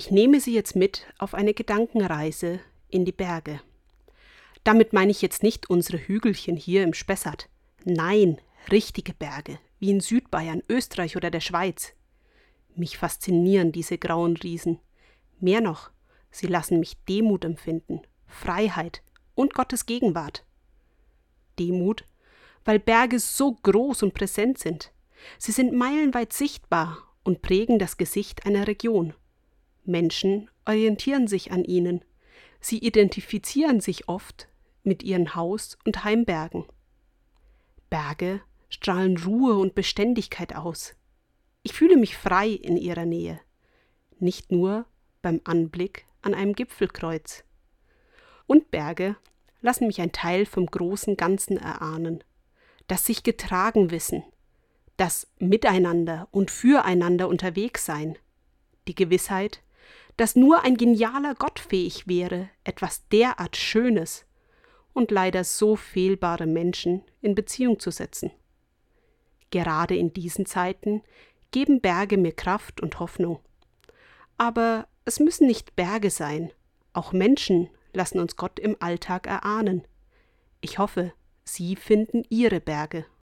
Ich nehme Sie jetzt mit auf eine Gedankenreise in die Berge. Damit meine ich jetzt nicht unsere Hügelchen hier im Spessart. Nein, richtige Berge, wie in Südbayern, Österreich oder der Schweiz. Mich faszinieren diese grauen Riesen. Mehr noch, sie lassen mich Demut empfinden, Freiheit und Gottes Gegenwart. Demut, weil Berge so groß und präsent sind. Sie sind meilenweit sichtbar und prägen das Gesicht einer Region. Menschen orientieren sich an ihnen. Sie identifizieren sich oft mit ihren Haus- und Heimbergen. Berge strahlen Ruhe und Beständigkeit aus. Ich fühle mich frei in ihrer Nähe, nicht nur beim Anblick an einem Gipfelkreuz. Und Berge lassen mich ein Teil vom großen Ganzen erahnen, das sich getragen wissen, das Miteinander und füreinander unterwegs sein, die Gewissheit, dass nur ein genialer Gott fähig wäre, etwas derart Schönes und leider so fehlbare Menschen in Beziehung zu setzen. Gerade in diesen Zeiten geben Berge mir Kraft und Hoffnung. Aber es müssen nicht Berge sein, auch Menschen lassen uns Gott im Alltag erahnen. Ich hoffe, Sie finden Ihre Berge